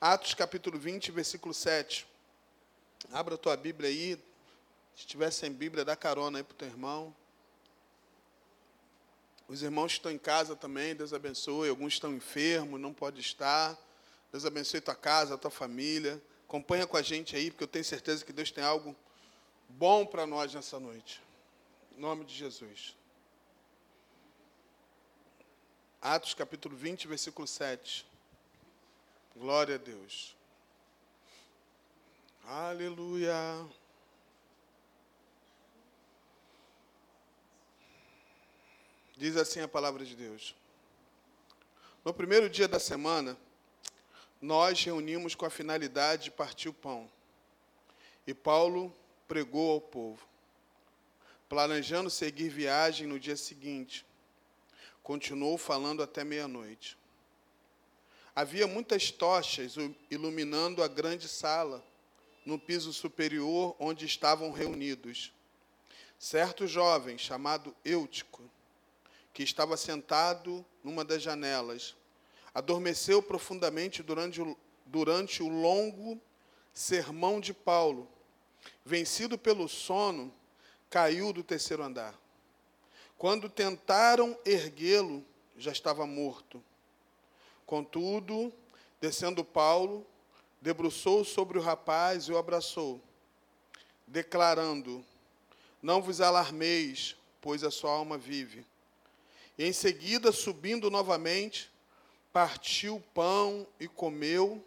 Atos capítulo 20, versículo 7. Abra a tua Bíblia aí. Se tiver sem Bíblia, dá carona aí para o teu irmão. Os irmãos que estão em casa também, Deus abençoe. Alguns estão enfermos, não pode estar. Deus abençoe tua casa, tua família. Acompanha com a gente aí, porque eu tenho certeza que Deus tem algo bom para nós nessa noite. Em nome de Jesus. Atos capítulo 20, versículo 7. Glória a Deus. Aleluia. Diz assim a palavra de Deus. No primeiro dia da semana, nós reunimos com a finalidade de partir o pão. E Paulo pregou ao povo, planejando seguir viagem no dia seguinte. Continuou falando até meia-noite. Havia muitas tochas iluminando a grande sala, no piso superior onde estavam reunidos. Certo jovem, chamado Eutico, que estava sentado numa das janelas, adormeceu profundamente durante o, durante o longo sermão de Paulo. Vencido pelo sono, caiu do terceiro andar. Quando tentaram erguê-lo, já estava morto. Contudo, descendo Paulo, debruçou sobre o rapaz e o abraçou, declarando: Não vos alarmeis, pois a sua alma vive. E em seguida, subindo novamente, partiu o pão e comeu,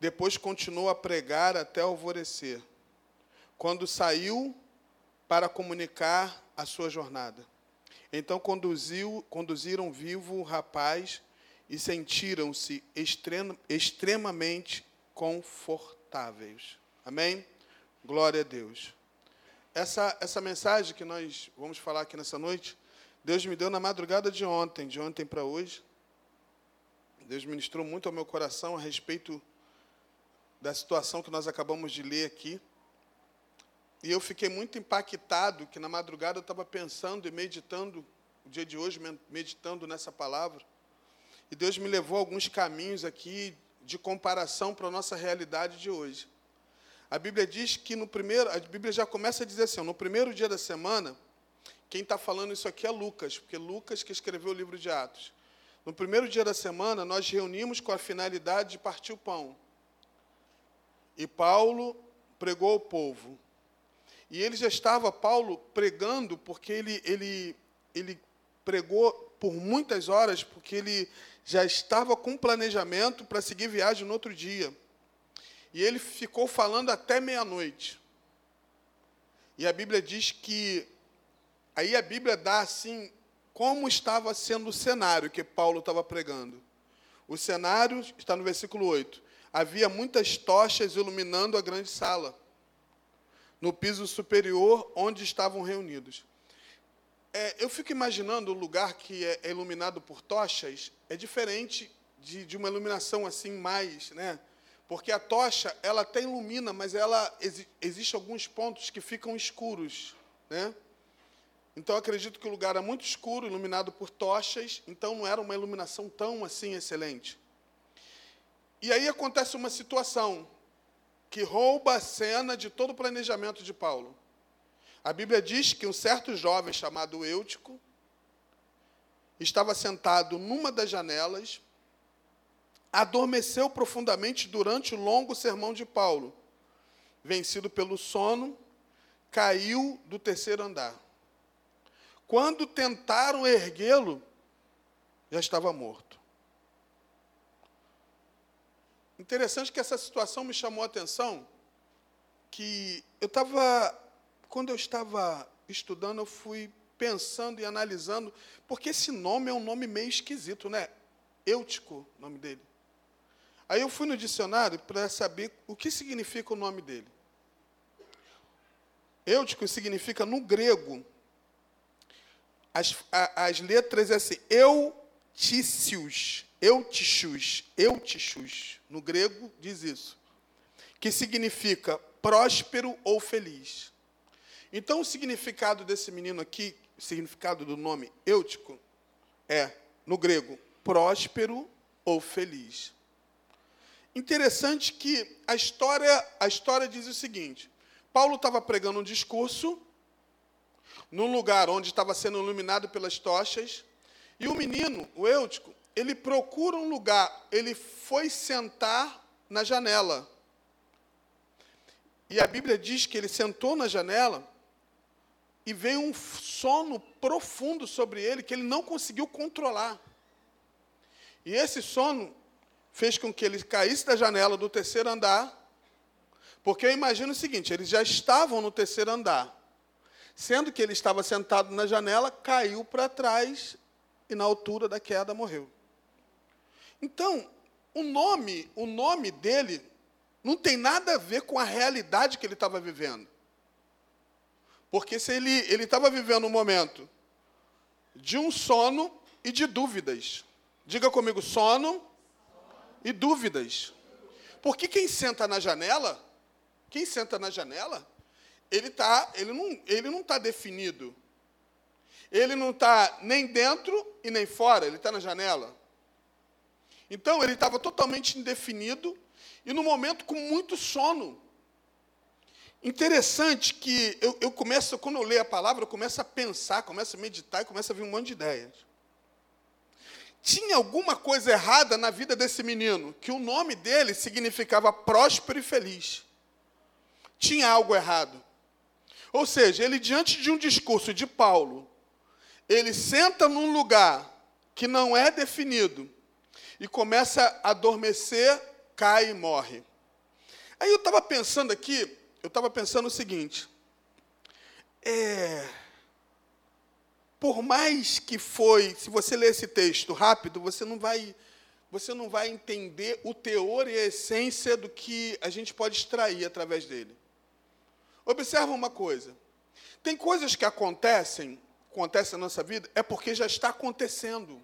depois continuou a pregar até alvorecer, quando saiu para comunicar a sua jornada. Então conduziu, conduziram vivo o rapaz e sentiram-se extremamente confortáveis. Amém? Glória a Deus. Essa, essa mensagem que nós vamos falar aqui nessa noite, Deus me deu na madrugada de ontem, de ontem para hoje. Deus ministrou muito ao meu coração a respeito da situação que nós acabamos de ler aqui. E eu fiquei muito impactado que na madrugada eu estava pensando e meditando, o dia de hoje, meditando nessa palavra. E Deus me levou alguns caminhos aqui de comparação para a nossa realidade de hoje. A Bíblia diz que no primeiro, a Bíblia já começa a dizer assim, no primeiro dia da semana, quem está falando isso aqui é Lucas, porque Lucas que escreveu o livro de Atos. No primeiro dia da semana, nós reunimos com a finalidade de partir o pão. E Paulo pregou ao povo. E ele já estava, Paulo, pregando, porque ele, ele, ele pregou por muitas horas, porque ele já estava com planejamento para seguir viagem no outro dia. E ele ficou falando até meia-noite. E a Bíblia diz que. Aí a Bíblia dá assim como estava sendo o cenário que Paulo estava pregando. O cenário está no versículo 8. Havia muitas tochas iluminando a grande sala, no piso superior onde estavam reunidos. É, eu fico imaginando o lugar que é iluminado por tochas é diferente de, de uma iluminação assim mais, né? Porque a tocha ela até ilumina, mas ela existe alguns pontos que ficam escuros, né? Então acredito que o lugar era muito escuro, iluminado por tochas, então não era uma iluminação tão assim excelente. E aí acontece uma situação que rouba a cena de todo o planejamento de Paulo. A Bíblia diz que um certo jovem chamado Eutico estava sentado numa das janelas, adormeceu profundamente durante o longo sermão de Paulo. Vencido pelo sono, caiu do terceiro andar. Quando tentaram erguê-lo, já estava morto. Interessante que essa situação me chamou a atenção, que eu estava quando eu estava estudando, eu fui pensando e analisando, porque esse nome é um nome meio esquisito, né? Eutico, nome dele. Aí eu fui no dicionário para saber o que significa o nome dele. Eutico significa no grego, as, as letras é assim, eutícios, eutichus, eutichus, no grego diz isso, que significa próspero ou feliz. Então, o significado desse menino aqui, o significado do nome Eutico, é, no grego, próspero ou feliz. Interessante que a história, a história diz o seguinte: Paulo estava pregando um discurso num lugar onde estava sendo iluminado pelas tochas, e o menino, o Eutico, ele procura um lugar, ele foi sentar na janela. E a Bíblia diz que ele sentou na janela e veio um sono profundo sobre ele que ele não conseguiu controlar. E esse sono fez com que ele caísse da janela do terceiro andar, porque eu imagino o seguinte: eles já estavam no terceiro andar, sendo que ele estava sentado na janela, caiu para trás e na altura da queda morreu. Então, o nome, o nome dele não tem nada a ver com a realidade que ele estava vivendo. Porque se ele estava vivendo um momento de um sono e de dúvidas. Diga comigo, sono e dúvidas. Porque quem senta na janela, quem senta na janela, ele tá, ele não, ele não está definido. Ele não está nem dentro e nem fora, ele está na janela. Então ele estava totalmente indefinido e no momento com muito sono. Interessante que eu, eu começo, quando eu leio a palavra, eu começo a pensar, começo a meditar e começo a vir um monte de ideias. Tinha alguma coisa errada na vida desse menino, que o nome dele significava próspero e feliz. Tinha algo errado. Ou seja, ele, diante de um discurso de Paulo, ele senta num lugar que não é definido e começa a adormecer, cai e morre. Aí eu estava pensando aqui, eu estava pensando o seguinte: é, por mais que foi, se você ler esse texto rápido, você não vai, você não vai entender o teor e a essência do que a gente pode extrair através dele. Observa uma coisa: tem coisas que acontecem, acontecem na nossa vida, é porque já está acontecendo.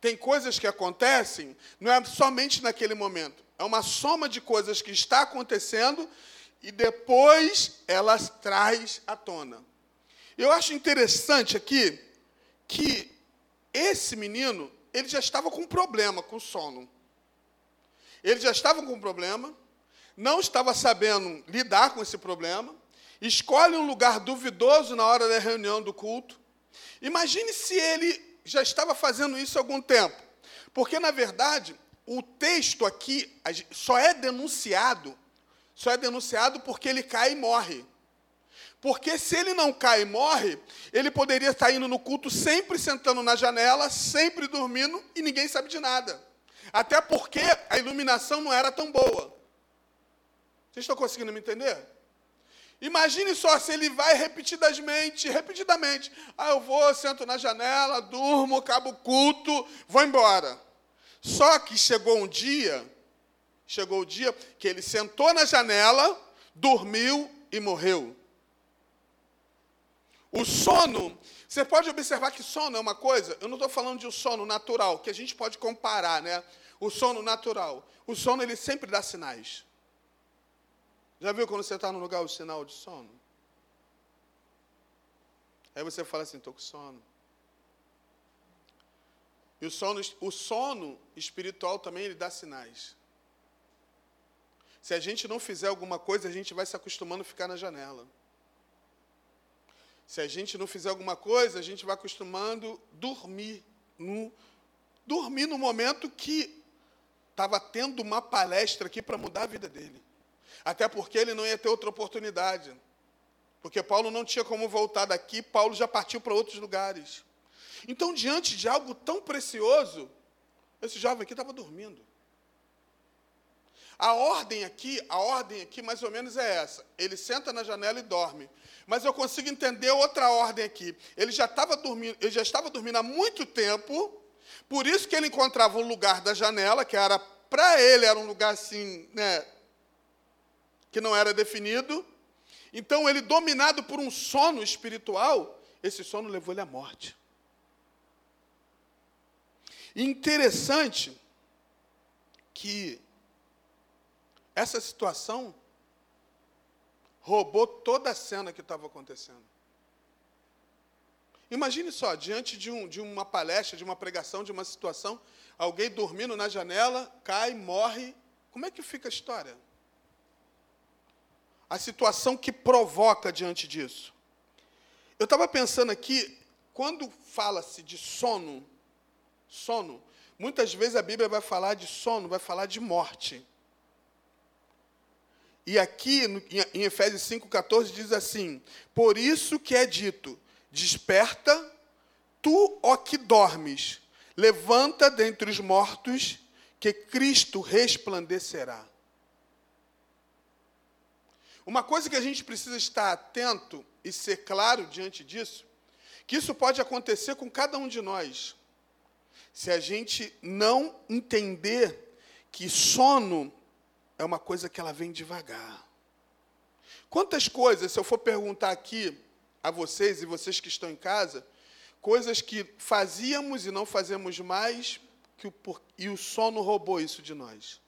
Tem coisas que acontecem, não é somente naquele momento, é uma soma de coisas que está acontecendo e depois elas traz à tona. Eu acho interessante aqui que esse menino, ele já estava com problema com sono. Ele já estava com um problema, não estava sabendo lidar com esse problema, escolhe um lugar duvidoso na hora da reunião do culto. Imagine se ele já estava fazendo isso há algum tempo. Porque, na verdade, o texto aqui só é denunciado, só é denunciado porque ele cai e morre. Porque se ele não cai e morre, ele poderia estar indo no culto sempre sentando na janela, sempre dormindo e ninguém sabe de nada. Até porque a iluminação não era tão boa. Vocês estão conseguindo me entender? Imagine só se ele vai repetidamente, repetidamente. Ah, eu vou, sento na janela, durmo, acabo o culto, vou embora. Só que chegou um dia, chegou o dia que ele sentou na janela, dormiu e morreu. O sono, você pode observar que sono é uma coisa, eu não estou falando de um sono natural, que a gente pode comparar, né? O sono natural. O sono, ele sempre dá sinais. Já viu quando você está no lugar o sinal de sono? Aí você fala assim, estou com sono. E o sono, o sono espiritual também ele dá sinais. Se a gente não fizer alguma coisa, a gente vai se acostumando a ficar na janela. Se a gente não fizer alguma coisa, a gente vai acostumando dormir. No, dormir no momento que estava tendo uma palestra aqui para mudar a vida dele. Até porque ele não ia ter outra oportunidade. Porque Paulo não tinha como voltar daqui, Paulo já partiu para outros lugares. Então, diante de algo tão precioso, esse jovem aqui estava dormindo. A ordem aqui, a ordem aqui mais ou menos é essa. Ele senta na janela e dorme. Mas eu consigo entender outra ordem aqui. Ele já estava dormindo, ele já estava dormindo há muito tempo. Por isso que ele encontrava um lugar da janela, que era para ele era um lugar assim, né, que não era definido. Então ele dominado por um sono espiritual, esse sono levou ele à morte. Interessante que essa situação roubou toda a cena que estava acontecendo. Imagine só, diante de, um, de uma palestra, de uma pregação, de uma situação, alguém dormindo na janela, cai, morre Como é que fica a história? A situação que provoca diante disso. Eu estava pensando aqui, quando fala-se de sono, sono, muitas vezes a Bíblia vai falar de sono, vai falar de morte. E aqui em Efésios 5,14 diz assim: Por isso que é dito: Desperta, tu, ó que dormes, levanta dentre os mortos, que Cristo resplandecerá. Uma coisa que a gente precisa estar atento e ser claro diante disso, que isso pode acontecer com cada um de nós, se a gente não entender que sono é uma coisa que ela vem devagar. Quantas coisas, se eu for perguntar aqui a vocês e vocês que estão em casa, coisas que fazíamos e não fazemos mais, que o, e o sono roubou isso de nós.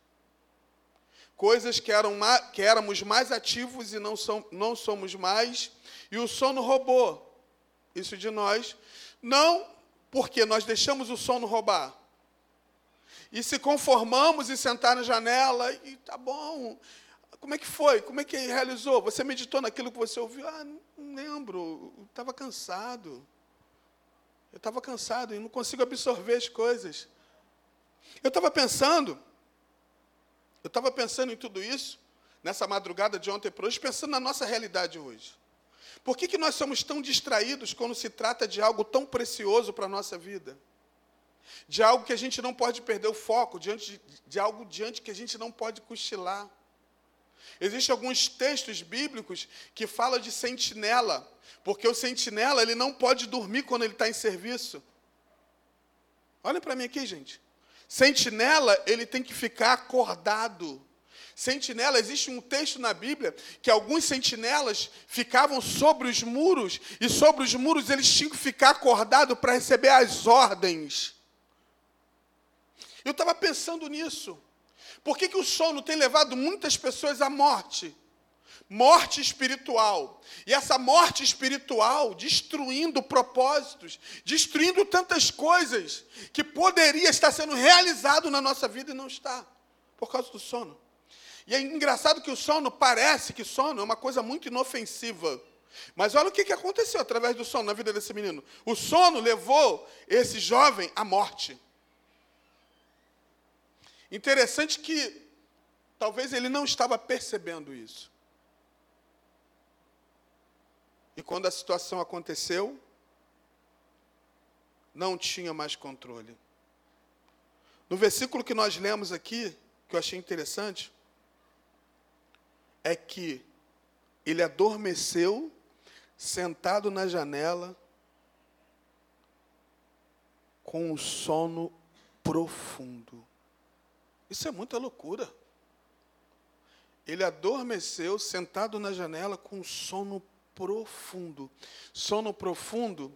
Coisas que, eram, que éramos mais ativos e não, são, não somos mais, e o sono roubou isso de nós. Não porque nós deixamos o sono roubar, e se conformamos em sentar na janela e tá bom. Como é que foi? Como é que realizou? Você meditou naquilo que você ouviu? Ah, não lembro. Estava cansado. Eu estava cansado e não consigo absorver as coisas. Eu estava pensando, eu estava pensando em tudo isso, nessa madrugada de ontem para hoje, pensando na nossa realidade hoje. Por que, que nós somos tão distraídos quando se trata de algo tão precioso para a nossa vida? De algo que a gente não pode perder o foco, diante de, de algo diante que a gente não pode cochilar. Existem alguns textos bíblicos que falam de sentinela, porque o sentinela ele não pode dormir quando ele está em serviço. Olha para mim aqui, gente. Sentinela, ele tem que ficar acordado. Sentinela, existe um texto na Bíblia que alguns sentinelas ficavam sobre os muros, e sobre os muros eles tinham que ficar acordados para receber as ordens. Eu estava pensando nisso. Por que, que o sono tem levado muitas pessoas à morte? Morte espiritual. E essa morte espiritual destruindo propósitos, destruindo tantas coisas que poderia estar sendo realizado na nossa vida e não está, por causa do sono. E é engraçado que o sono parece que sono é uma coisa muito inofensiva. Mas olha o que aconteceu através do sono na vida desse menino. O sono levou esse jovem à morte. Interessante que talvez ele não estava percebendo isso. E quando a situação aconteceu, não tinha mais controle. No versículo que nós lemos aqui, que eu achei interessante, é que ele adormeceu, sentado na janela, com um sono profundo. Isso é muita loucura. Ele adormeceu sentado na janela com sono profundo. Sono profundo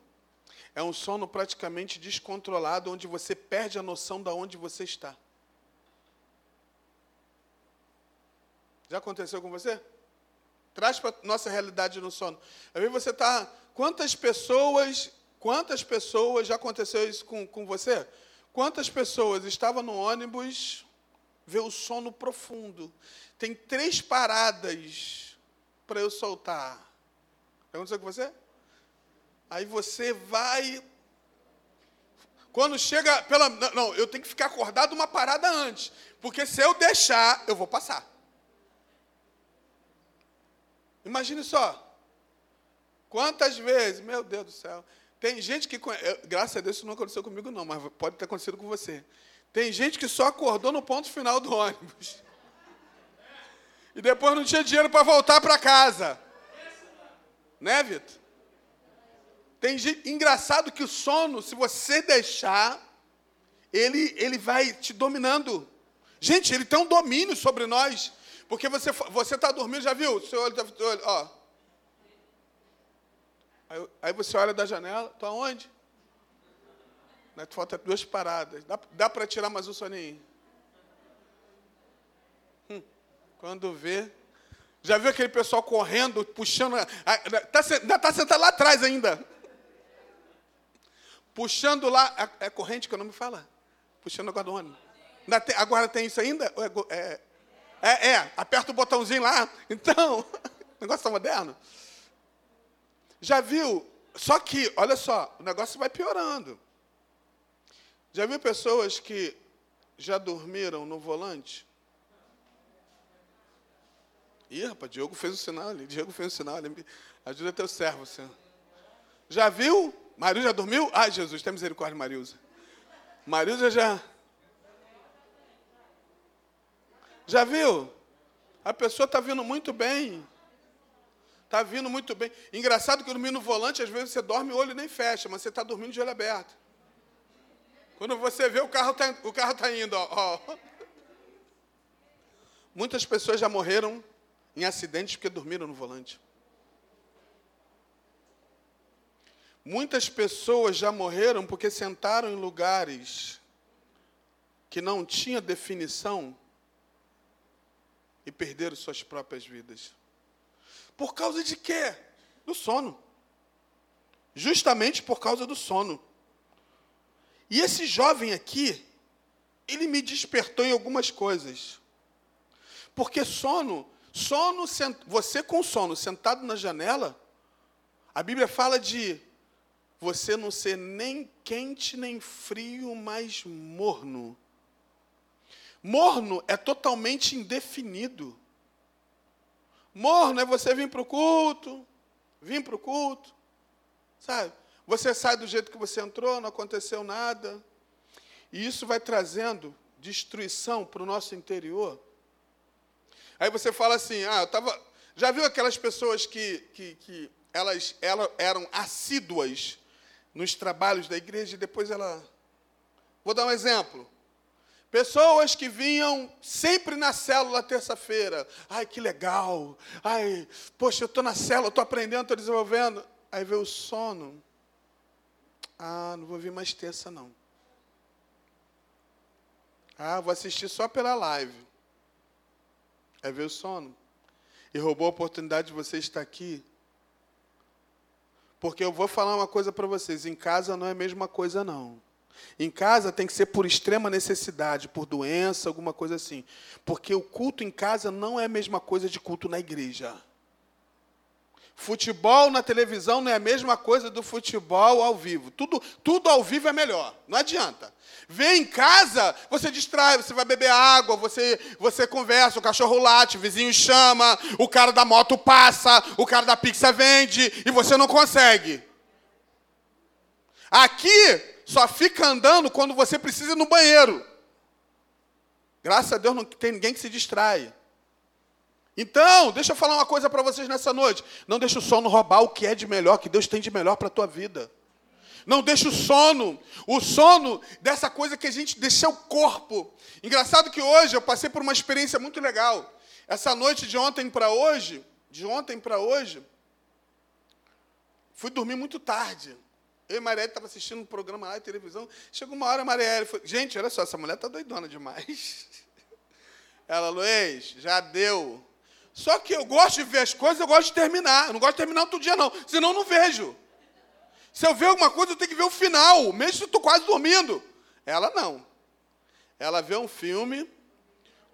é um sono praticamente descontrolado, onde você perde a noção de onde você está. Já aconteceu com você? Traz para nossa realidade no sono. Vezes você está. Quantas pessoas, quantas pessoas já aconteceu isso com, com você? Quantas pessoas estavam no ônibus vê o sono profundo. Tem três paradas para eu soltar. Aconteceu com você? Aí você vai. Quando chega pela. Não, eu tenho que ficar acordado uma parada antes. Porque se eu deixar, eu vou passar. Imagine só. Quantas vezes, meu Deus do céu. Tem gente que. Graças a Deus isso não aconteceu comigo, não, mas pode ter acontecido com você. Tem gente que só acordou no ponto final do ônibus. E depois não tinha dinheiro para voltar para casa. Né, Vitor? Tem gente, engraçado que o sono, se você deixar, ele, ele vai te dominando. Gente, ele tem um domínio sobre nós. Porque você você está dormindo, já viu? Seu olho, tá, ó. Aí, aí você olha da janela, está onde? Né? Falta duas paradas. Dá, dá para tirar mais um soninho? Hum, quando vê. Já viu aquele pessoal correndo, puxando. Está tá sentado lá atrás ainda. Puxando lá. É, é corrente que eu não me fala? Puxando agora do ônibus. Agora tem isso ainda? É, é, É, é, aperta o botãozinho lá. Então, negócio está moderno. Já viu? Só que, olha só, o negócio vai piorando. Já viu pessoas que já dormiram no volante? Ih, rapaz, Diogo fez o sinal ali. Diogo fez o sinal ali. Ajuda teu servo, Senhor. Já viu? Marilza já dormiu? Ai, Jesus, tem misericórdia, Marilza. Marilza já. Já viu? A pessoa está vindo muito bem. Está vindo muito bem. Engraçado que dormir no volante, às vezes você dorme o olho nem fecha, mas você está dormindo de olho aberto. Quando você vê, o carro está o carro tá indo. Ó, ó. Muitas pessoas já morreram em acidentes porque dormiram no volante. Muitas pessoas já morreram porque sentaram em lugares que não tinha definição e perderam suas próprias vidas. Por causa de quê? Do sono. Justamente por causa do sono. E esse jovem aqui, ele me despertou em algumas coisas. Porque sono, sono, você com sono sentado na janela, a Bíblia fala de você não ser nem quente nem frio, mas morno. Morno é totalmente indefinido. Morno é você vir para o culto, vir para o culto, sabe? Você sai do jeito que você entrou, não aconteceu nada. E isso vai trazendo destruição para o nosso interior. Aí você fala assim, ah, eu tava. Já viu aquelas pessoas que, que, que elas, elas eram assíduas nos trabalhos da igreja e depois ela. Vou dar um exemplo. Pessoas que vinham sempre na célula terça-feira. Ai, que legal. Ai, poxa, eu estou na célula, estou aprendendo, estou desenvolvendo. Aí veio o sono. Ah, não vou vir mais terça, não. Ah, vou assistir só pela live. É ver o sono. E roubou a oportunidade de você estar aqui. Porque eu vou falar uma coisa para vocês: em casa não é a mesma coisa, não. Em casa tem que ser por extrema necessidade, por doença, alguma coisa assim. Porque o culto em casa não é a mesma coisa de culto na igreja. Futebol na televisão não é a mesma coisa do futebol ao vivo. Tudo, tudo ao vivo é melhor. Não adianta. Vê em casa, você distrai, você vai beber água, você, você conversa, o cachorro late, o vizinho chama, o cara da moto passa, o cara da pizza vende e você não consegue. Aqui só fica andando quando você precisa ir no banheiro. Graças a Deus não tem ninguém que se distrai. Então, deixa eu falar uma coisa para vocês nessa noite. Não deixe o sono roubar o que é de melhor, que Deus tem de melhor para a tua vida. Não deixe o sono, o sono dessa coisa que a gente deixa o corpo. Engraçado que hoje eu passei por uma experiência muito legal. Essa noite de ontem para hoje, de ontem para hoje, fui dormir muito tarde. Eu e Marielle estava assistindo um programa lá de televisão. Chegou uma hora, a Marielle foi, gente, olha só, essa mulher está doidona demais. Ela, Luiz, já deu. Só que eu gosto de ver as coisas, eu gosto de terminar. Eu não gosto de terminar outro dia, não. Senão eu não vejo. Se eu ver alguma coisa, eu tenho que ver o final, mesmo se eu estou quase dormindo. Ela não. Ela vê um filme,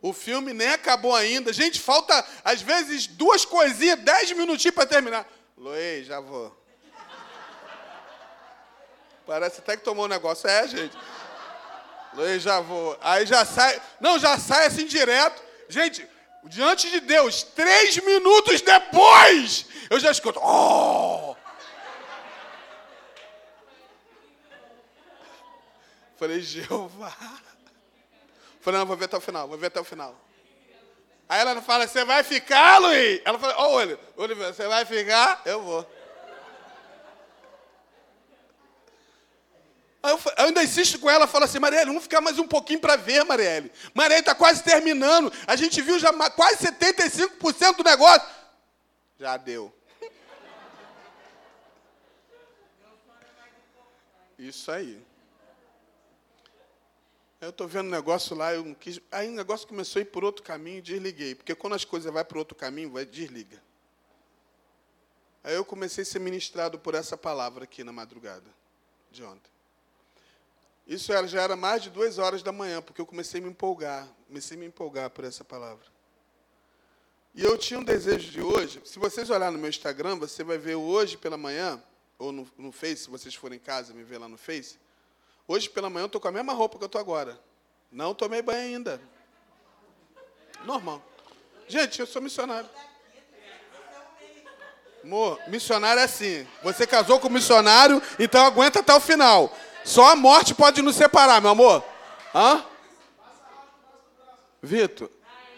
o filme nem acabou ainda. Gente, falta, às vezes, duas coisinhas, dez minutinhos para terminar. Luiz, já vou. Parece até que tomou um negócio. É, gente. Luiz, já vou. Aí já sai. Não, já sai assim direto. Gente, diante de Deus, três minutos depois, eu já escuto. Oh! Falei, Jeová. Falei, não, vou ver até o final, vou ver até o final. Aí ela fala, você vai ficar, Luiz? Ela fala, ó, oh, olho, você vai ficar? Eu vou. Eu, ainda insisto com ela, falo assim, Marielle, vamos ficar mais um pouquinho para ver, Marielle. Marielle está quase terminando. A gente viu já quase 75% do negócio. Já deu. Isso aí. Eu estou vendo um negócio lá, eu quis, aí o negócio começou a ir por outro caminho e desliguei. Porque quando as coisas vão para outro caminho, vai desliga. Aí eu comecei a ser ministrado por essa palavra aqui na madrugada de ontem. Isso já era mais de duas horas da manhã, porque eu comecei a me empolgar, comecei a me empolgar por essa palavra. E eu tinha um desejo de hoje. Se vocês olharem no meu Instagram, você vai ver hoje pela manhã, ou no, no Face, se vocês forem em casa me ver lá no Face. Hoje pela manhã eu estou com a mesma roupa que eu estou agora. Não tomei banho ainda. Normal. Gente, eu sou missionário. Amor, missionário é assim. Você casou com missionário, então aguenta até o final. Só a morte pode nos separar, meu amor. Hã? Vitor.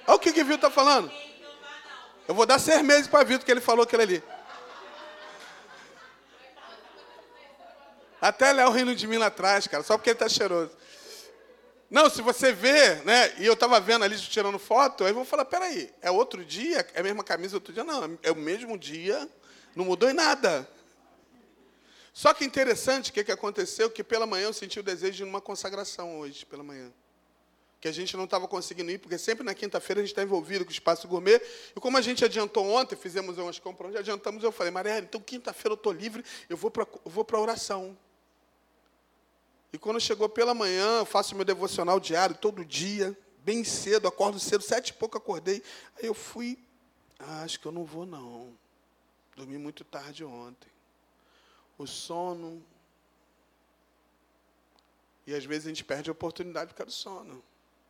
Olha o que, que Vitor está falando. Eu vou dar seis meses para Vitor que ele falou aquilo ali. Até Léo rindo de mim lá atrás, cara, só porque ele está cheiroso. Não, se você vê, né? E eu estava vendo ali tirando foto, aí vou falar, peraí, é outro dia? É a mesma camisa outro dia? Não, é o mesmo dia, não mudou em nada. Só que interessante o que, que aconteceu, que pela manhã eu senti o desejo de uma consagração hoje, pela manhã. Que a gente não estava conseguindo ir, porque sempre na quinta-feira a gente está envolvido com o espaço gourmet. E como a gente adiantou ontem, fizemos umas compras, adiantamos, eu falei, Maria, então quinta-feira eu estou livre, eu vou para a oração. E quando chegou pela manhã, eu faço meu devocional diário, todo dia, bem cedo, acordo cedo, sete e pouco acordei. Aí eu fui, ah, acho que eu não vou não. Dormi muito tarde ontem o sono. E às vezes a gente perde a oportunidade por causa do sono.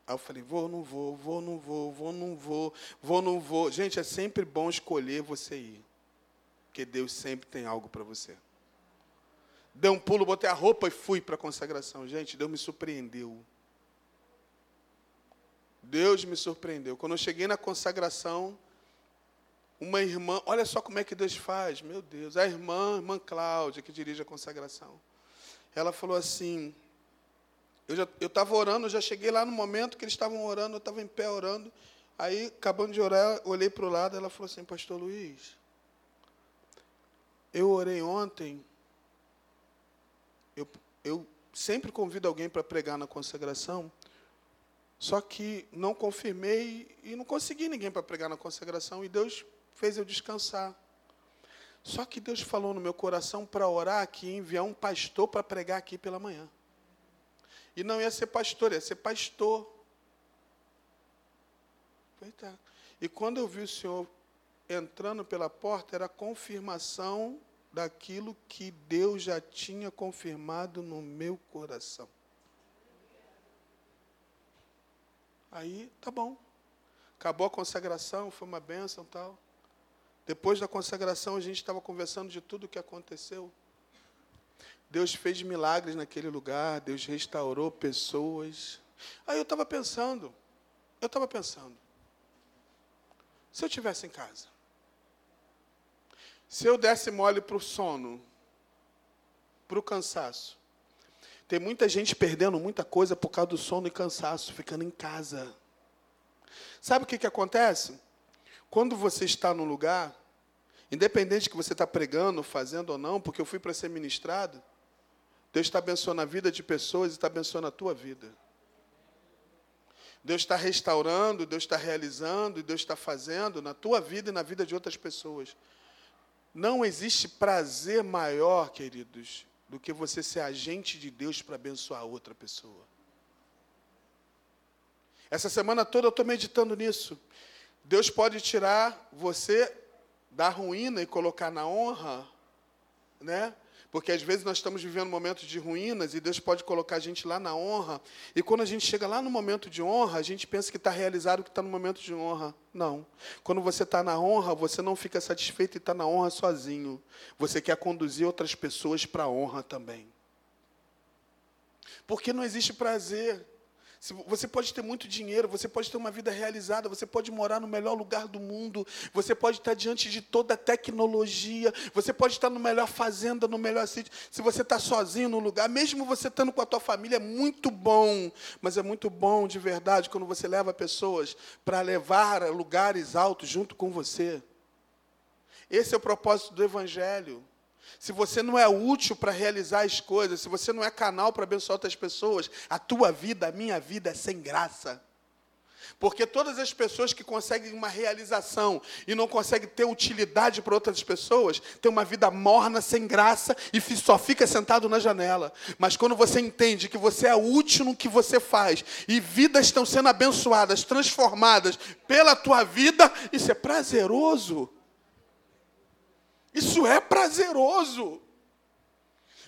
Aí eu falei, vou, não vou, vou, não vou, vou, não vou, vou, não vou. Gente, é sempre bom escolher você ir. Porque Deus sempre tem algo para você. Dei um pulo, botei a roupa e fui para a consagração. Gente, Deus me surpreendeu. Deus me surpreendeu. Quando eu cheguei na consagração, uma irmã, olha só como é que Deus faz, meu Deus, a irmã, a irmã Cláudia, que dirige a consagração. Ela falou assim: eu estava orando, eu já cheguei lá no momento que eles estavam orando, eu estava em pé orando. Aí, acabando de orar, olhei para o lado, ela falou assim, pastor Luiz, eu orei ontem, eu, eu sempre convido alguém para pregar na consagração, só que não confirmei e não consegui ninguém para pregar na consagração, e Deus fez eu descansar. Só que Deus falou no meu coração para orar aqui, enviar um pastor para pregar aqui pela manhã. E não ia ser pastor, ia ser pastor. Eita. E quando eu vi o Senhor entrando pela porta, era confirmação daquilo que Deus já tinha confirmado no meu coração. Aí, tá bom. Acabou a consagração, foi uma bênção tal. Depois da consagração, a gente estava conversando de tudo o que aconteceu. Deus fez milagres naquele lugar, Deus restaurou pessoas. Aí eu estava pensando, eu estava pensando, se eu tivesse em casa, se eu desse mole para o sono, para o cansaço, tem muita gente perdendo muita coisa por causa do sono e cansaço, ficando em casa. Sabe o que, que acontece? Quando você está num lugar, independente que você está pregando, fazendo ou não, porque eu fui para ser ministrado, Deus está abençoando a vida de pessoas e está abençoando a tua vida. Deus está restaurando, Deus está realizando, Deus está fazendo na tua vida e na vida de outras pessoas. Não existe prazer maior, queridos, do que você ser agente de Deus para abençoar outra pessoa. Essa semana toda eu estou meditando nisso. Deus pode tirar você da ruína e colocar na honra, né? Porque às vezes nós estamos vivendo momentos de ruínas e Deus pode colocar a gente lá na honra. E quando a gente chega lá no momento de honra, a gente pensa que está realizado, que está no momento de honra. Não. Quando você está na honra, você não fica satisfeito e está na honra sozinho. Você quer conduzir outras pessoas para a honra também. Porque não existe prazer você pode ter muito dinheiro, você pode ter uma vida realizada, você pode morar no melhor lugar do mundo, você pode estar diante de toda a tecnologia, você pode estar no melhor fazenda, no melhor sítio. Se você está sozinho no lugar, mesmo você estando com a tua família, é muito bom. Mas é muito bom de verdade quando você leva pessoas para levar a lugares altos junto com você. Esse é o propósito do Evangelho se você não é útil para realizar as coisas, se você não é canal para abençoar outras pessoas, a tua vida, a minha vida é sem graça. Porque todas as pessoas que conseguem uma realização e não conseguem ter utilidade para outras pessoas, têm uma vida morna, sem graça e só fica sentado na janela. Mas quando você entende que você é útil no que você faz e vidas estão sendo abençoadas, transformadas pela tua vida, isso é prazeroso. Isso é prazeroso.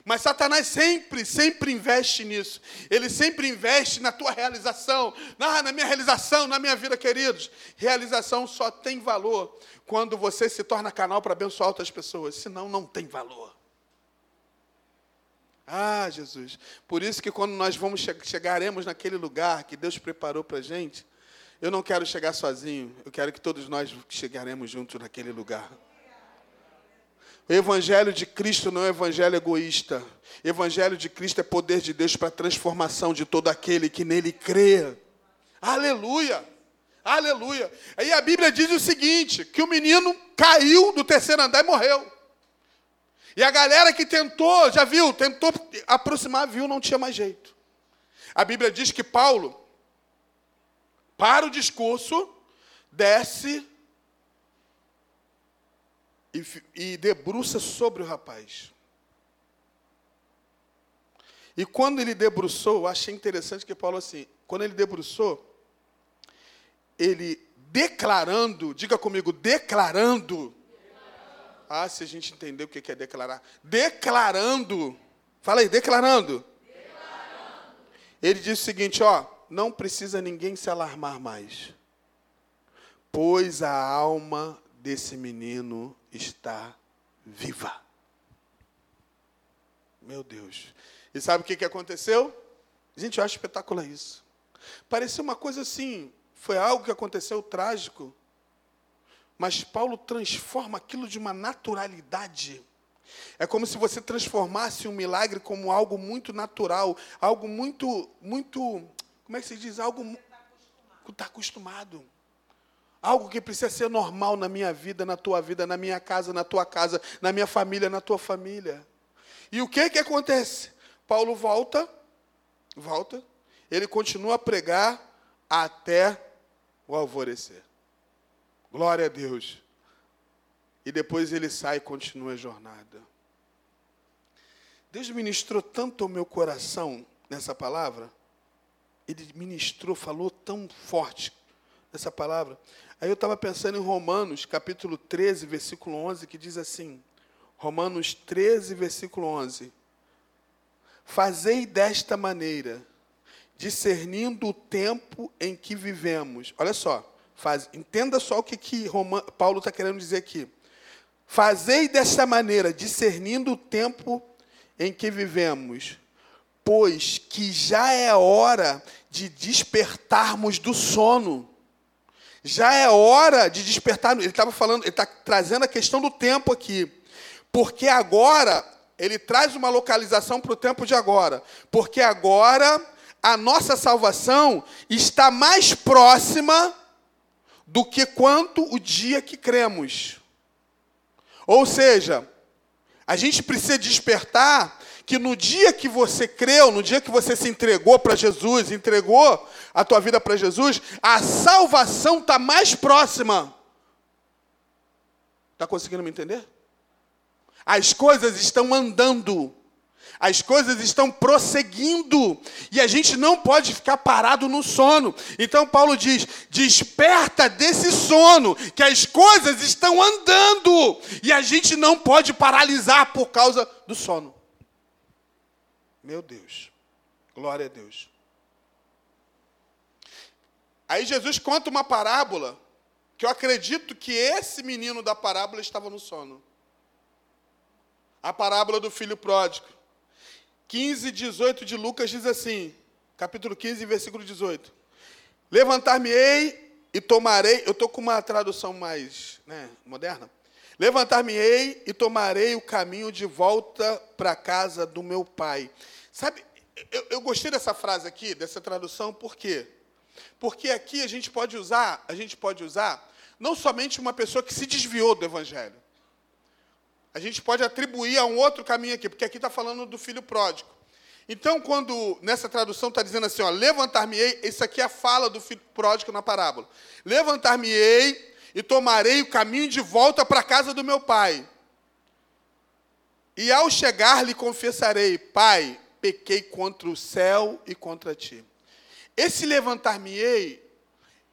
Mas Satanás sempre, sempre investe nisso. Ele sempre investe na tua realização, na, na minha realização, na minha vida, queridos. Realização só tem valor quando você se torna canal para abençoar outras pessoas, senão não tem valor. Ah, Jesus. Por isso que quando nós vamos che chegaremos naquele lugar que Deus preparou para a gente, eu não quero chegar sozinho, eu quero que todos nós chegaremos juntos naquele lugar. Evangelho de Cristo não é evangelho egoísta. Evangelho de Cristo é poder de Deus para a transformação de todo aquele que nele crê. Aleluia! Aleluia! Aí a Bíblia diz o seguinte: que o menino caiu do terceiro andar e morreu. E a galera que tentou, já viu, tentou aproximar, viu, não tinha mais jeito. A Bíblia diz que Paulo, para o discurso, desce e, e debruça sobre o rapaz. E quando ele debruçou, eu achei interessante que Paulo assim, quando ele debruçou, ele declarando, diga comigo, declarando. Ah, se a gente entender o que é declarar. Declarando. Fala aí, declarando. declarando. Ele diz o seguinte, ó, não precisa ninguém se alarmar mais. Pois a alma desse menino está viva. Meu Deus. E sabe o que, que aconteceu? Gente, eu acho espetacular isso. Parecia uma coisa assim, foi algo que aconteceu trágico. Mas Paulo transforma aquilo de uma naturalidade. É como se você transformasse um milagre como algo muito natural, algo muito, muito, como é que se diz? Algo está acostumado. Algo que precisa ser normal na minha vida, na tua vida, na minha casa, na tua casa, na minha família, na tua família. E o que que acontece? Paulo volta, volta, ele continua a pregar até o alvorecer. Glória a Deus. E depois ele sai e continua a jornada. Deus ministrou tanto ao meu coração nessa palavra. Ele ministrou, falou tão forte nessa palavra. Aí eu estava pensando em Romanos, capítulo 13, versículo 11, que diz assim: Romanos 13, versículo 11. Fazei desta maneira, discernindo o tempo em que vivemos. Olha só, faz, entenda só o que, que Paulo está querendo dizer aqui. Fazei desta maneira, discernindo o tempo em que vivemos, pois que já é hora de despertarmos do sono já é hora de despertar. Ele estava falando, ele está trazendo a questão do tempo aqui. Porque agora, ele traz uma localização para o tempo de agora. Porque agora a nossa salvação está mais próxima do que quanto o dia que cremos. Ou seja, a gente precisa despertar que no dia que você creu, no dia que você se entregou para Jesus, entregou a tua vida para Jesus, a salvação está mais próxima. Está conseguindo me entender? As coisas estão andando. As coisas estão prosseguindo e a gente não pode ficar parado no sono. Então Paulo diz: desperta desse sono, que as coisas estão andando e a gente não pode paralisar por causa do sono. Meu Deus. Glória a Deus. Aí Jesus conta uma parábola que eu acredito que esse menino da parábola estava no sono. A parábola do filho pródigo. 15, 18 de Lucas diz assim, capítulo 15, versículo 18. Levantar-me-ei e tomarei, eu estou com uma tradução mais né, moderna. Levantar-me-ei e tomarei o caminho de volta para a casa do meu pai. Sabe, eu, eu, gostei dessa frase aqui, dessa tradução, por quê? Porque aqui a gente pode usar, a gente pode usar não somente uma pessoa que se desviou do evangelho. A gente pode atribuir a um outro caminho aqui, porque aqui está falando do filho pródigo. Então, quando nessa tradução está dizendo assim, levantar-me-ei, isso aqui é a fala do filho pródigo na parábola. Levantar-me-ei e tomarei o caminho de volta para a casa do meu pai. E ao chegar lhe confessarei, Pai, pequei contra o céu e contra ti. Esse levantar-me-ei,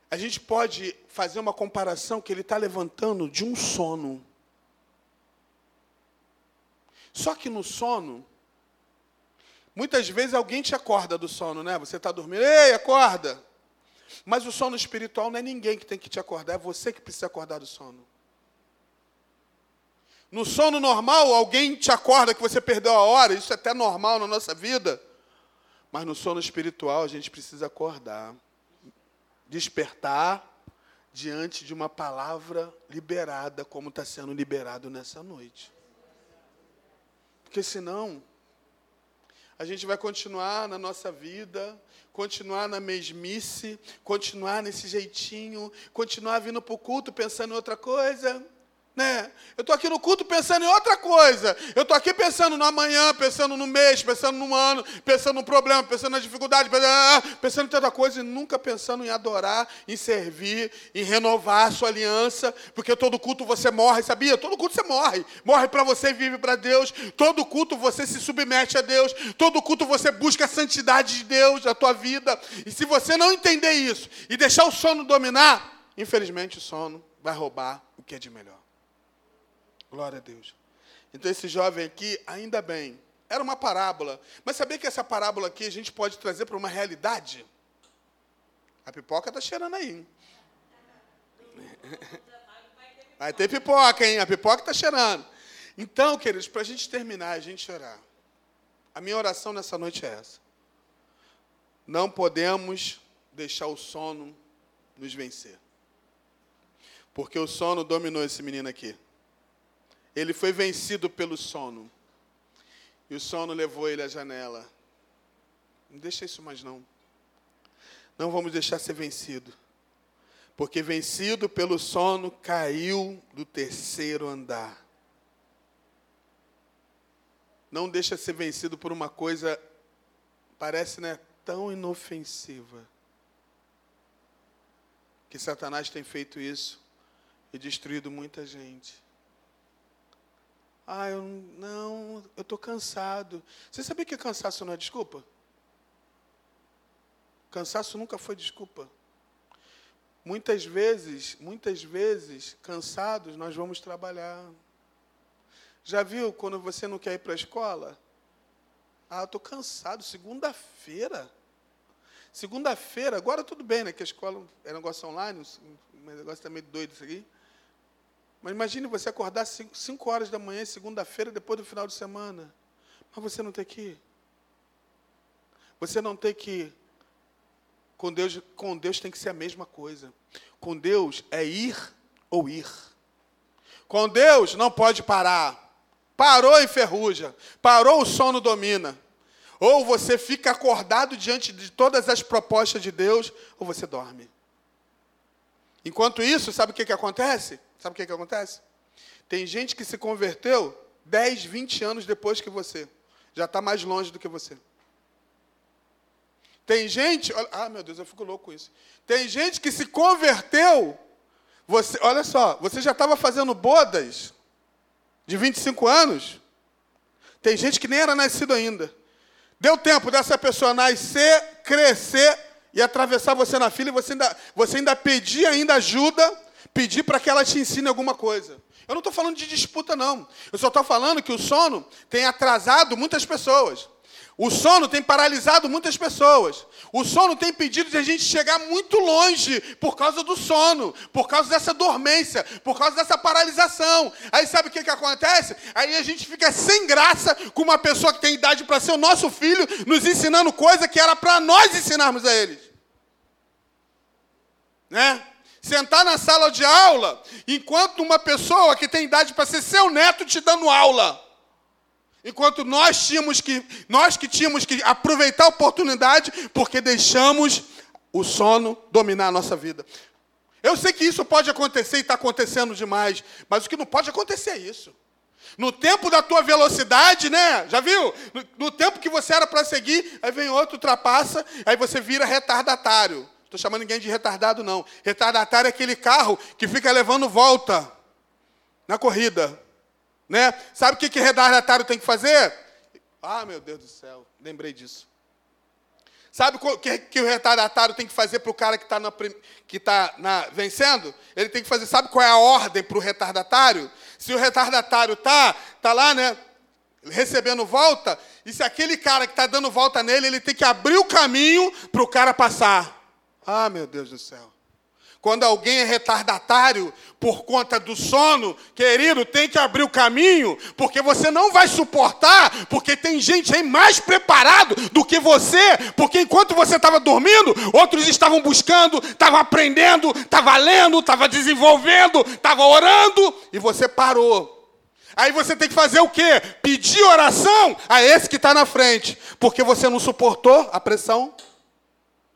a gente pode fazer uma comparação que ele está levantando de um sono. Só que no sono, Muitas vezes alguém te acorda do sono, né? Você está dormindo, ei, acorda. Mas o sono espiritual não é ninguém que tem que te acordar, é você que precisa acordar do sono. No sono normal, alguém te acorda que você perdeu a hora, isso é até normal na nossa vida. Mas no sono espiritual, a gente precisa acordar, despertar diante de uma palavra liberada, como está sendo liberado nessa noite. Porque senão, a gente vai continuar na nossa vida, continuar na mesmice, continuar nesse jeitinho, continuar vindo para o culto pensando em outra coisa. Né? Eu estou aqui no culto pensando em outra coisa. Eu estou aqui pensando no amanhã, pensando no mês, pensando no ano, pensando no problema, pensando na dificuldade, pensando, pensando em tanta coisa e nunca pensando em adorar, em servir, em renovar a sua aliança, porque todo culto você morre, sabia? Todo culto você morre. Morre para você e vive para Deus. Todo culto você se submete a Deus. Todo culto você busca a santidade de Deus na tua vida. E se você não entender isso e deixar o sono dominar, infelizmente o sono vai roubar o que é de melhor. Glória a Deus. Então, esse jovem aqui, ainda bem, era uma parábola. Mas sabia que essa parábola aqui a gente pode trazer para uma realidade? A pipoca está cheirando aí. Hein? Vai ter pipoca, hein? A pipoca está cheirando. Então, queridos, para a gente terminar, a gente orar. A minha oração nessa noite é essa. Não podemos deixar o sono nos vencer. Porque o sono dominou esse menino aqui. Ele foi vencido pelo sono. E o sono levou ele à janela. Não deixa isso mais não. Não vamos deixar ser vencido. Porque vencido pelo sono, caiu do terceiro andar. Não deixa ser vencido por uma coisa, parece né, tão inofensiva. Que Satanás tem feito isso e destruído muita gente. Ah, eu não, eu estou cansado. Você sabia que cansaço não é desculpa? Cansaço nunca foi desculpa. Muitas vezes, muitas vezes, cansados, nós vamos trabalhar. Já viu quando você não quer ir para a escola? Ah, estou cansado, segunda-feira. Segunda-feira, agora tudo bem, né? Que a escola é negócio online, o negócio está meio doido isso aqui. Mas imagine você acordar 5 horas da manhã, segunda-feira, depois do final de semana. Mas você não tem que ir. Você não tem que ir. Com Deus, com Deus tem que ser a mesma coisa. Com Deus é ir ou ir. Com Deus não pode parar. Parou enferruja. Parou o sono domina. Ou você fica acordado diante de todas as propostas de Deus, ou você dorme. Enquanto isso, sabe o que, que acontece? Sabe o que, que acontece? Tem gente que se converteu 10, 20 anos depois que você. Já está mais longe do que você. Tem gente, olha, ah meu Deus, eu fico louco com isso. Tem gente que se converteu, você, olha só, você já estava fazendo bodas de 25 anos. Tem gente que nem era nascido ainda. Deu tempo dessa pessoa nascer, crescer e atravessar você na fila e você ainda, você ainda pedir ainda ajuda pedir para que ela te ensine alguma coisa. Eu não estou falando de disputa, não. Eu só estou falando que o sono tem atrasado muitas pessoas. O sono tem paralisado muitas pessoas. O sono tem impedido de a gente chegar muito longe por causa do sono, por causa dessa dormência, por causa dessa paralisação. Aí sabe o que, que acontece? Aí a gente fica sem graça com uma pessoa que tem idade para ser o nosso filho, nos ensinando coisa que era para nós ensinarmos a eles. Né? sentar na sala de aula, enquanto uma pessoa que tem idade para ser seu neto te dando aula. Enquanto nós tínhamos que, nós que tínhamos que aproveitar a oportunidade, porque deixamos o sono dominar a nossa vida. Eu sei que isso pode acontecer e está acontecendo demais, mas o que não pode acontecer é isso. No tempo da tua velocidade, né? Já viu? No, no tempo que você era para seguir, aí vem outro, ultrapassa, aí você vira retardatário. Estou chamando ninguém de retardado, não. Retardatário é aquele carro que fica levando volta na corrida. Né? Sabe o que, que retardatário tem que fazer? Ah, meu Deus do céu, lembrei disso. Sabe o que, que o retardatário tem que fazer para o cara que está que tá na, vencendo? Ele tem que fazer, sabe qual é a ordem para o retardatário? Se o retardatário está tá lá, né, recebendo volta, e se aquele cara que está dando volta nele, ele tem que abrir o caminho para o cara passar. Ah, meu Deus do céu. Quando alguém é retardatário por conta do sono, querido, tem que abrir o caminho, porque você não vai suportar, porque tem gente aí mais preparado do que você, porque enquanto você estava dormindo, outros estavam buscando, estavam aprendendo, estavam lendo, estavam desenvolvendo, estavam orando, e você parou. Aí você tem que fazer o quê? Pedir oração a esse que está na frente, porque você não suportou a pressão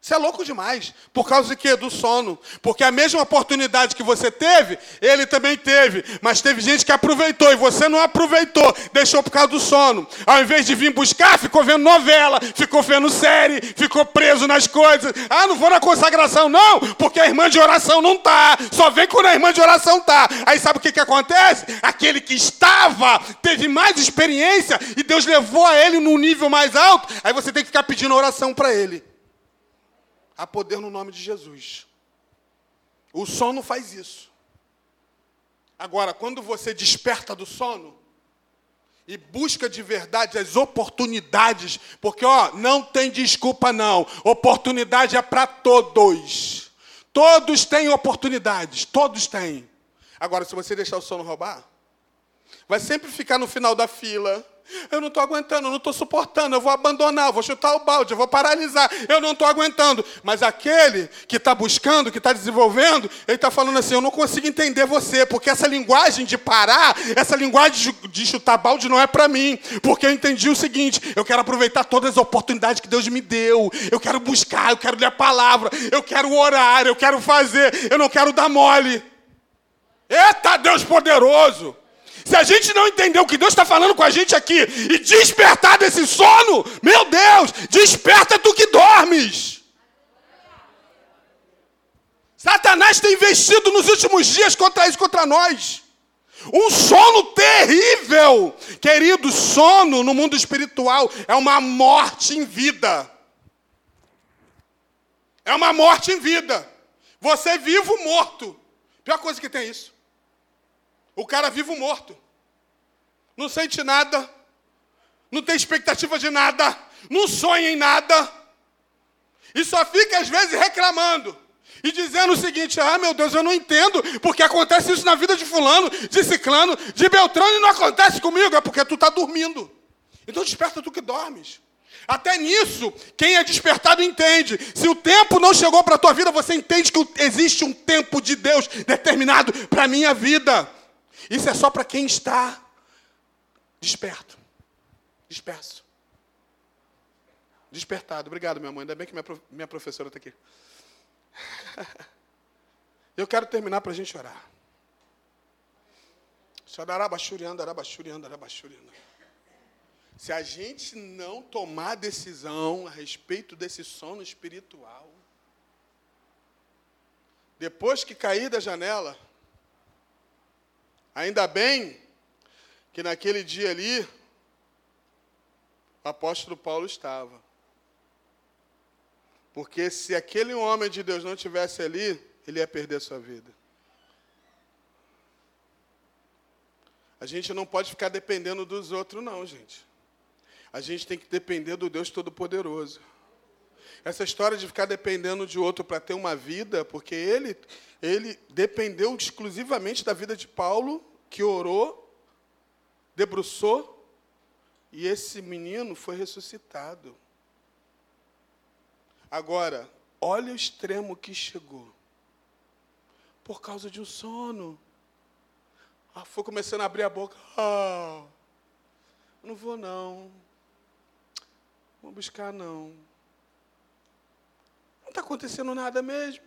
isso é louco demais. Por causa de quê? Do sono. Porque a mesma oportunidade que você teve, ele também teve. Mas teve gente que aproveitou e você não aproveitou. Deixou por causa do sono. Ao invés de vir buscar, ficou vendo novela, ficou vendo série, ficou preso nas coisas. Ah, não vou na consagração, não, porque a irmã de oração não tá. Só vem quando a irmã de oração tá. Aí sabe o que, que acontece? Aquele que estava, teve mais experiência e Deus levou a ele num nível mais alto. Aí você tem que ficar pedindo oração para ele. Há poder no nome de Jesus. O sono faz isso. Agora, quando você desperta do sono e busca de verdade as oportunidades, porque ó, não tem desculpa não. Oportunidade é para todos. Todos têm oportunidades, todos têm. Agora, se você deixar o sono roubar, vai sempre ficar no final da fila eu não estou aguentando, eu não estou suportando, eu vou abandonar, eu vou chutar o balde, eu vou paralisar, eu não estou aguentando. Mas aquele que está buscando, que está desenvolvendo, ele está falando assim: eu não consigo entender você, porque essa linguagem de parar, essa linguagem de chutar balde não é para mim, porque eu entendi o seguinte: eu quero aproveitar todas as oportunidades que Deus me deu, eu quero buscar, eu quero ler a palavra, eu quero orar, eu quero fazer, eu não quero dar mole. Eita Deus poderoso! Se a gente não entender o que Deus está falando com a gente aqui e despertar desse sono, meu Deus, desperta tu que dormes. Satanás tem investido nos últimos dias contra isso, contra nós. Um sono terrível. Querido, sono no mundo espiritual é uma morte em vida. É uma morte em vida. Você é vivo, morto. Pior coisa que tem isso. O cara vivo morto. Não sente nada. Não tem expectativa de nada. Não sonha em nada. E só fica, às vezes, reclamando. E dizendo o seguinte: ah, meu Deus, eu não entendo porque acontece isso na vida de Fulano, de Ciclano, de Beltrano e não acontece comigo. É porque tu está dormindo. Então desperta tu que dormes. Até nisso, quem é despertado entende. Se o tempo não chegou para a tua vida, você entende que existe um tempo de Deus determinado para a minha vida. Isso é só para quem está desperto, disperso. Despertado. Obrigado, minha mãe. Ainda bem que minha, minha professora está aqui. Eu quero terminar para a gente orar. Se a gente não tomar decisão a respeito desse sono espiritual, depois que cair da janela, Ainda bem que naquele dia ali, o apóstolo Paulo estava. Porque se aquele homem de Deus não tivesse ali, ele ia perder sua vida. A gente não pode ficar dependendo dos outros, não, gente. A gente tem que depender do Deus Todo-Poderoso. Essa história de ficar dependendo de outro para ter uma vida, porque ele, ele dependeu exclusivamente da vida de Paulo, que orou, debruçou, e esse menino foi ressuscitado. Agora, olha o extremo que chegou. Por causa de um sono. Ah, foi começando a abrir a boca. Ah, não vou não. Não vou buscar não. Está acontecendo nada mesmo.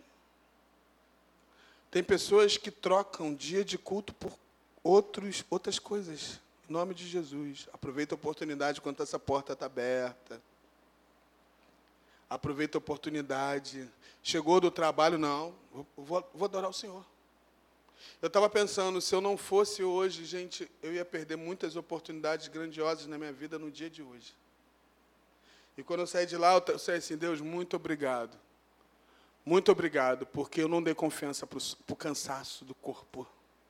Tem pessoas que trocam dia de culto por outros, outras coisas Em nome de Jesus. Aproveita a oportunidade enquanto essa porta está aberta. Aproveita a oportunidade. Chegou do trabalho, não. Vou, vou adorar o Senhor. Eu estava pensando, se eu não fosse hoje, gente, eu ia perder muitas oportunidades grandiosas na minha vida no dia de hoje. E quando eu saí de lá, eu saí assim, Deus, muito obrigado. Muito obrigado, porque eu não dei confiança para o cansaço do corpo.